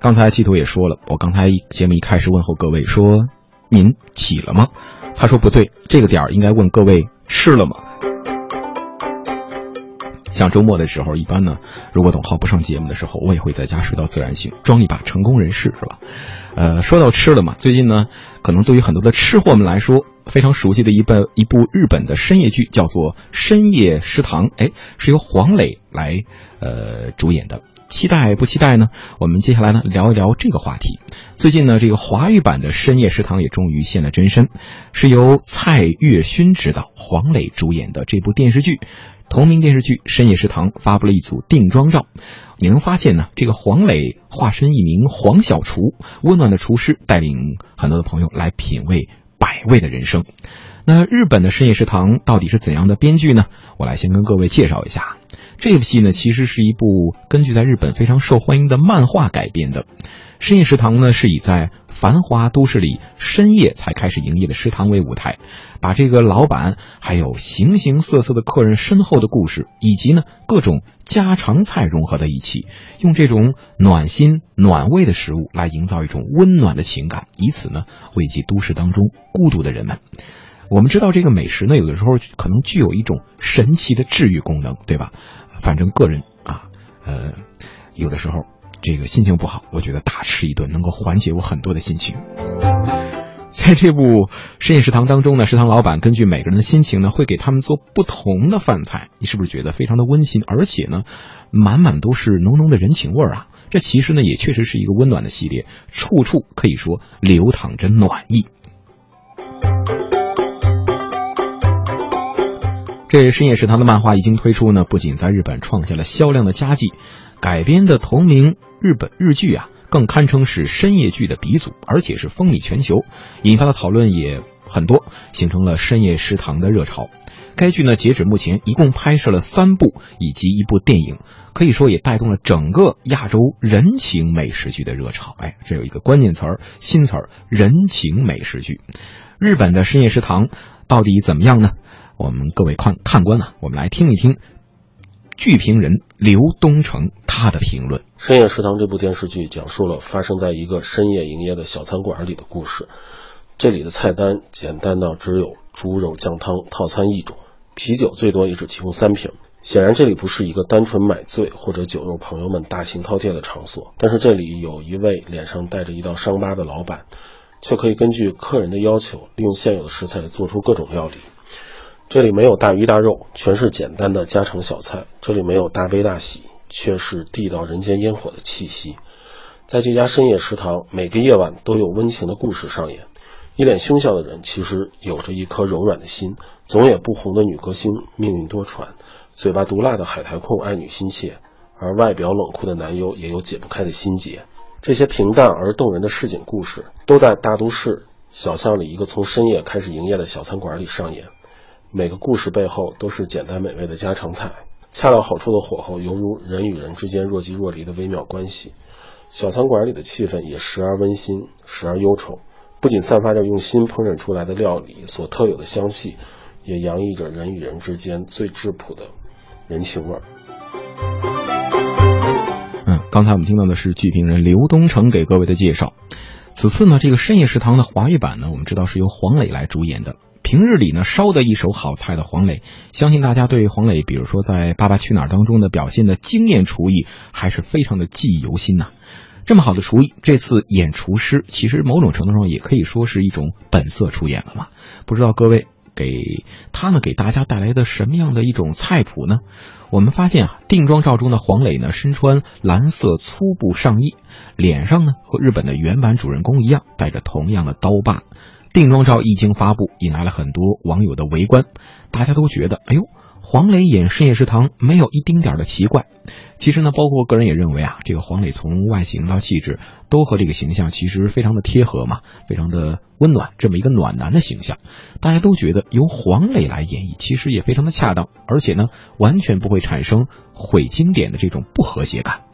刚才季图也说了，我刚才节目一开始问候各位说：“您起了吗？”他说不对，这个点儿应该问各位吃了吗？像周末的时候，一般呢，如果董浩不上节目的时候，我也会在家睡到自然醒，装一把成功人士，是吧？呃，说到吃了嘛，最近呢，可能对于很多的吃货们来说，非常熟悉的一本一部日本的深夜剧叫做《深夜食堂》，哎，是由黄磊来呃主演的。期待不期待呢？我们接下来呢聊一聊这个话题。最近呢，这个华语版的《深夜食堂》也终于现了真身，是由蔡岳勋执导、黄磊主演的这部电视剧。同名电视剧《深夜食堂》发布了一组定妆照，你能发现呢，这个黄磊化身一名黄小厨，温暖的厨师，带领很多的朋友来品味美味的人生。那日本的《深夜食堂》到底是怎样的编剧呢？我来先跟各位介绍一下。这部戏呢，其实是一部根据在日本非常受欢迎的漫画改编的。深夜食堂呢，是以在繁华都市里深夜才开始营业的食堂为舞台，把这个老板还有形形色色的客人身后的故事，以及呢各种家常菜融合在一起，用这种暖心暖胃的食物来营造一种温暖的情感，以此呢慰藉都市当中孤独的人们。我们知道这个美食呢，有的时候可能具有一种神奇的治愈功能，对吧？反正个人啊，呃，有的时候这个心情不好，我觉得大吃一顿能够缓解我很多的心情。在这部深夜食堂当中呢，食堂老板根据每个人的心情呢，会给他们做不同的饭菜。你是不是觉得非常的温馨，而且呢，满满都是浓浓的人情味儿啊？这其实呢，也确实是一个温暖的系列，处处可以说流淌着暖意。这深夜食堂的漫画一经推出呢，不仅在日本创下了销量的佳绩，改编的同名日本日剧啊，更堪称是深夜剧的鼻祖，而且是风靡全球，引发的讨论也很多，形成了深夜食堂的热潮。该剧呢，截止目前一共拍摄了三部以及一部电影，可以说也带动了整个亚洲人情美食剧的热潮。哎，这有一个关键词儿，新词儿，人情美食剧。日本的深夜食堂到底怎么样呢？我们各位看看官啊，我们来听一听剧评人刘东成他的评论。《深夜食堂》这部电视剧讲述了发生在一个深夜营业的小餐馆里的故事。这里的菜单简单到只有猪肉酱汤套餐一种，啤酒最多也只提供三瓶。显然，这里不是一个单纯买醉或者酒肉朋友们大型饕餮的场所。但是，这里有一位脸上带着一道伤疤的老板，却可以根据客人的要求，利用现有的食材做出各种料理。这里没有大鱼大肉，全是简单的家常小菜。这里没有大悲大喜，却是地道人间烟火的气息。在这家深夜食堂，每个夜晚都有温情的故事上演。一脸凶相的人，其实有着一颗柔软的心；总也不红的女歌星，命运多舛；嘴巴毒辣的海苔控，爱女心切；而外表冷酷的男优，也有解不开的心结。这些平淡而动人的市井故事，都在大都市小巷里一个从深夜开始营业的小餐馆里上演。每个故事背后都是简单美味的家常菜，恰到好处的火候，犹如人与人之间若即若离的微妙关系。小餐馆里的气氛也时而温馨，时而忧愁，不仅散发着用心烹饪出来的料理所特有的香气，也洋溢着人与人之间最质朴的人情味儿。嗯，刚才我们听到的是剧评人刘东城给各位的介绍。此次呢，这个深夜食堂的华语版呢，我们知道是由黄磊来主演的。平日里呢，烧得一手好菜的黄磊，相信大家对黄磊，比如说在《爸爸去哪儿》当中的表现的惊艳厨艺，还是非常的记忆犹新呐。这么好的厨艺，这次演厨师，其实某种程度上也可以说是一种本色出演了嘛。不知道各位给他呢给大家带来的什么样的一种菜谱呢？我们发现啊，定妆照中的黄磊呢，身穿蓝色粗布上衣，脸上呢和日本的原版主人公一样，带着同样的刀疤。定妆照一经发布，引来了很多网友的围观。大家都觉得，哎呦，黄磊演深夜食堂没有一丁点的奇怪。其实呢，包括我个人也认为啊，这个黄磊从外形到气质都和这个形象其实非常的贴合嘛，非常的温暖，这么一个暖男的形象。大家都觉得由黄磊来演绎，其实也非常的恰当，而且呢，完全不会产生毁经典的这种不和谐感。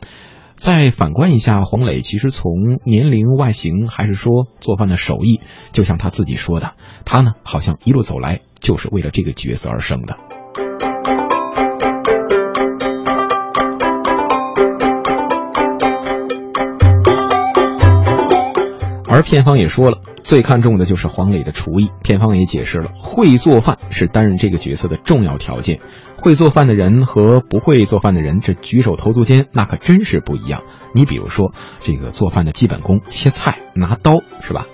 再反观一下黄磊，其实从年龄、外形，还是说做饭的手艺，就像他自己说的，他呢好像一路走来就是为了这个角色而生的。而片方也说了，最看重的就是黄磊的厨艺。片方也解释了，会做饭是担任这个角色的重要条件。会做饭的人和不会做饭的人，这举手投足间那可真是不一样。你比如说，这个做饭的基本功，切菜拿刀是吧？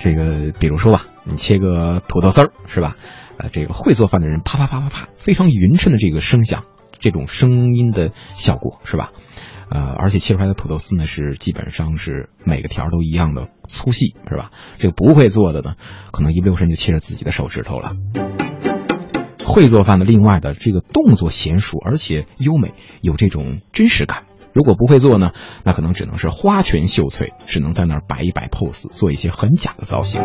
这个比如说吧，你切个土豆丝儿是吧？呃，这个会做饭的人，啪啪啪啪啪，非常匀称的这个声响，这种声音的效果是吧？呃，而且切出来的土豆丝呢，是基本上是每个条都一样的粗细是吧？这个不会做的呢，可能一不留神就切着自己的手指头了。会做饭的，另外的这个动作娴熟，而且优美，有这种真实感。如果不会做呢，那可能只能是花拳绣腿，只能在那儿摆一摆 pose，做一些很假的造型。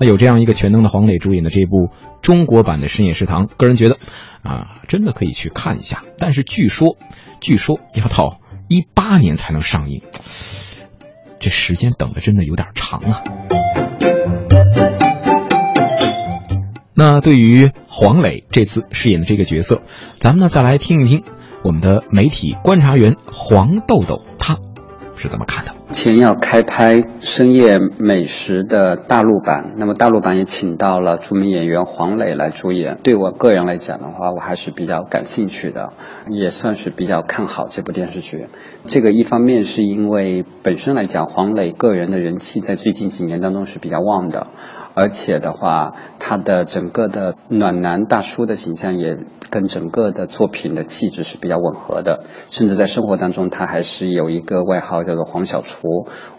那有这样一个全能的黄磊主演的这部中国版的《深夜食堂》，个人觉得，啊，真的可以去看一下。但是据说，据说要到一八年才能上映，这时间等的真的有点长啊。那对于黄磊这次饰演的这个角色，咱们呢再来听一听我们的媒体观察员黄豆豆他是怎么看的。前要开拍深夜美食的大陆版，那么大陆版也请到了著名演员黄磊来主演。对我个人来讲的话，我还是比较感兴趣的，也算是比较看好这部电视剧。这个一方面是因为本身来讲，黄磊个人的人气在最近几年当中是比较旺的。而且的话，他的整个的暖男大叔的形象也跟整个的作品的气质是比较吻合的，甚至在生活当中，他还是有一个外号叫做“黄小厨”。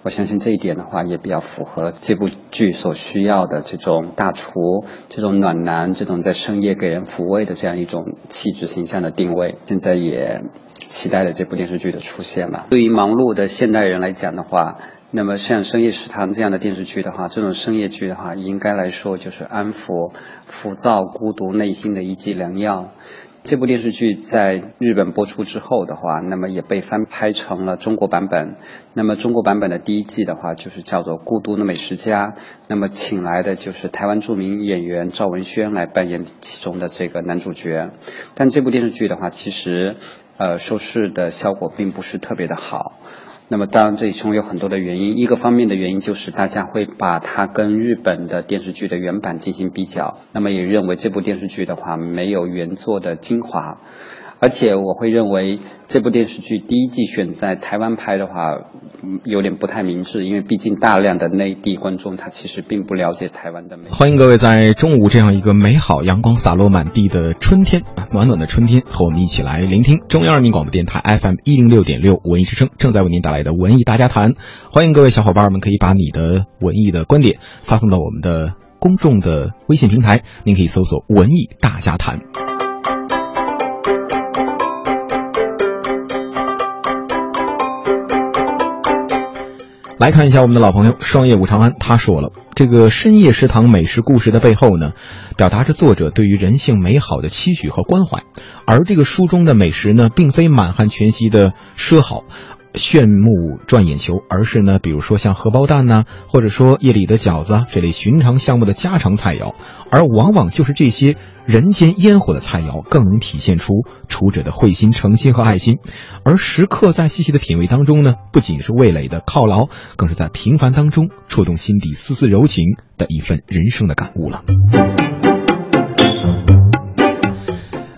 我相信这一点的话，也比较符合这部剧所需要的这种大厨、这种暖男、这种在深夜给人抚慰的这样一种气质形象的定位。现在也期待着这部电视剧的出现吧。对于忙碌的现代人来讲的话，那么像《深夜食堂》这样的电视剧的话，这种深夜剧的话，应该来说就是安抚浮躁、孤独内心的一剂良药。这部电视剧在日本播出之后的话，那么也被翻拍成了中国版本。那么中国版本的第一季的话，就是叫做《孤独的美食家》，那么请来的就是台湾著名演员赵文轩来扮演其中的这个男主角。但这部电视剧的话，其实呃收视的效果并不是特别的好。那么，当然这其中有很多的原因。一个方面的原因就是大家会把它跟日本的电视剧的原版进行比较，那么也认为这部电视剧的话没有原作的精华。而且我会认为这部电视剧第一季选在台湾拍的话，有点不太明智，因为毕竟大量的内地观众他其实并不了解台湾的美。欢迎各位在中午这样一个美好、阳光洒落满地的春天啊，暖暖的春天，和我们一起来聆听中央人民广播电台 FM 一零六点六文艺之声正在为您带来的文艺大家谈。欢迎各位小伙伴们可以把你的文艺的观点发送到我们的公众的微信平台，您可以搜索“文艺大家谈”。来看一下我们的老朋友双叶武长安，他说了，这个深夜食堂美食故事的背后呢，表达着作者对于人性美好的期许和关怀，而这个书中的美食呢，并非满汉全席的奢好。炫目赚眼球，而是呢，比如说像荷包蛋呐，或者说夜里的饺子啊这类寻常项目的家常菜肴，而往往就是这些人间烟火的菜肴，更能体现出厨者的慧心、诚心和爱心。而食客在细细的品味当中呢，不仅是味蕾的犒劳，更是在平凡当中触动心底丝丝柔情的一份人生的感悟了。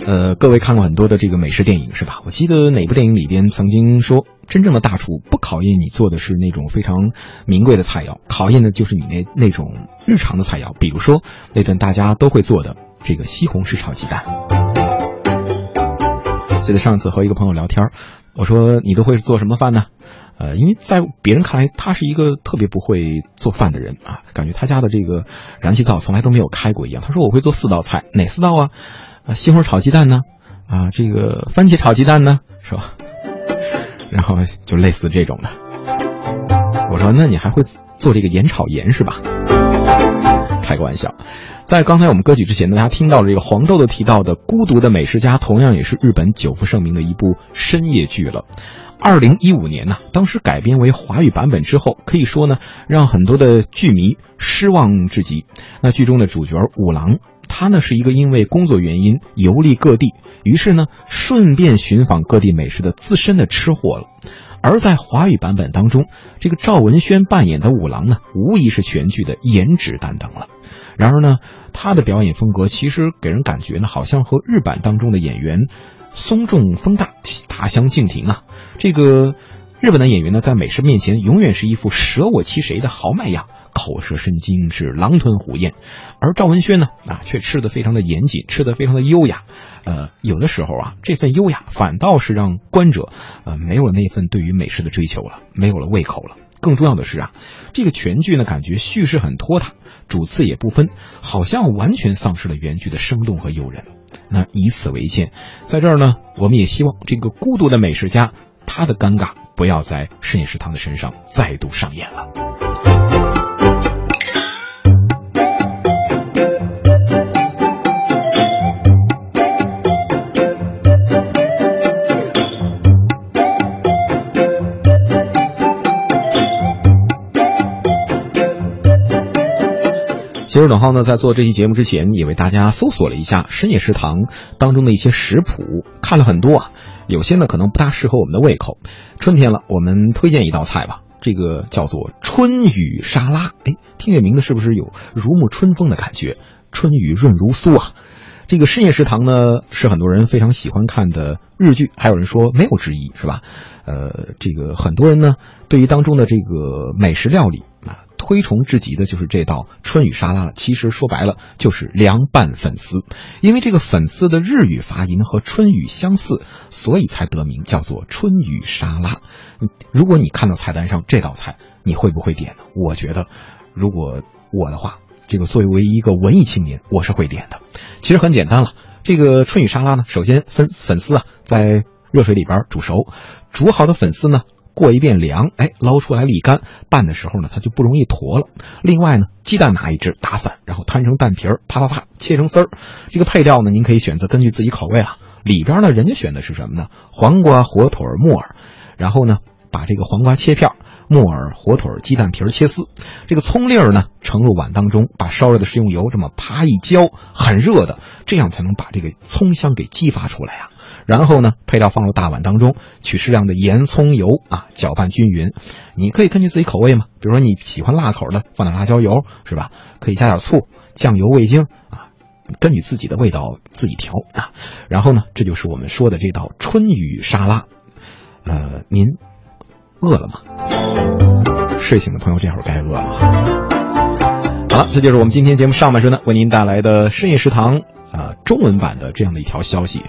呃，各位看过很多的这个美食电影是吧？我记得哪部电影里边曾经说，真正的大厨不考验你做的是那种非常名贵的菜肴，考验的就是你那那种日常的菜肴，比如说那顿大家都会做的这个西红柿炒鸡蛋。记得上次和一个朋友聊天，我说你都会做什么饭呢？呃，因为在别人看来，他是一个特别不会做饭的人啊，感觉他家的这个燃气灶从来都没有开过一样。他说我会做四道菜，哪四道啊？啊，西红柿炒鸡蛋呢？啊，这个番茄炒鸡蛋呢，是吧？然后就类似这种的。我说，那你还会做这个盐炒盐是吧？开个玩笑。在刚才我们歌曲之前呢，大家听到了这个黄豆豆提到的《孤独的美食家》，同样也是日本久负盛名的一部深夜剧了。二零一五年呢，当时改编为华语版本之后，可以说呢，让很多的剧迷失望至极。那剧中的主角五郎。他呢是一个因为工作原因游历各地，于是呢顺便寻访各地美食的资深的吃货了。而在华语版本当中，这个赵文轩扮演的五郎呢，无疑是全剧的颜值担当了。然而呢，他的表演风格其实给人感觉呢，好像和日版当中的演员松重丰大大相径庭啊。这个日本的演员呢，在美食面前永远是一副舍我其谁的豪迈样，口舌生津，是狼吞虎咽。而赵文轩呢，啊，却吃的非常的严谨，吃的非常的优雅。呃，有的时候啊，这份优雅反倒是让观者呃没有了那份对于美食的追求了，没有了胃口了。更重要的是啊，这个全剧呢，感觉叙事很拖沓。主次也不分，好像完全丧失了原剧的生动和诱人。那以此为鉴，在这儿呢，我们也希望这个孤独的美食家，他的尴尬不要在深夜食堂的身上再度上演了。其实董浩呢，在做这期节目之前，也为大家搜索了一下深夜食堂当中的一些食谱，看了很多啊，有些呢可能不大适合我们的胃口。春天了，我们推荐一道菜吧，这个叫做春雨沙拉。哎，听这名字是不是有如沐春风的感觉？春雨润如酥啊！这个深夜食堂呢，是很多人非常喜欢看的日剧，还有人说没有之一，是吧？呃，这个很多人呢，对于当中的这个美食料理啊。推崇至极的就是这道春雨沙拉了。其实说白了就是凉拌粉丝，因为这个粉丝的日语发音和春雨相似，所以才得名叫做春雨沙拉。如果你看到菜单上这道菜，你会不会点呢？我觉得，如果我的话，这个作为一个文艺青年，我是会点的。其实很简单了，这个春雨沙拉呢，首先粉粉丝啊，在热水里边煮熟，煮好的粉丝呢。过一遍凉，哎，捞出来沥干，拌的时候呢，它就不容易坨了。另外呢，鸡蛋拿一只，打散，然后摊成蛋皮儿，啪啪啪切成丝儿。这个配料呢，您可以选择根据自己口味啊。里边呢，人家选的是什么呢？黄瓜、火腿、木耳。然后呢，把这个黄瓜切片，木耳、火腿、鸡蛋皮儿切丝。这个葱粒儿呢，盛入碗当中，把烧热的食用油这么啪一浇，很热的，这样才能把这个葱香给激发出来啊。然后呢，配料放入大碗当中，取适量的盐、葱油啊，搅拌均匀。你可以根据自己口味嘛，比如说你喜欢辣口的，放点辣椒油，是吧？可以加点醋、酱油、味精啊，根据自己的味道自己调啊。然后呢，这就是我们说的这道春雨沙拉。呃，您饿了吗？睡醒的朋友这会儿该饿了。好了，这就是我们今天节目上半身呢为您带来的深夜食堂啊中文版的这样的一条消息。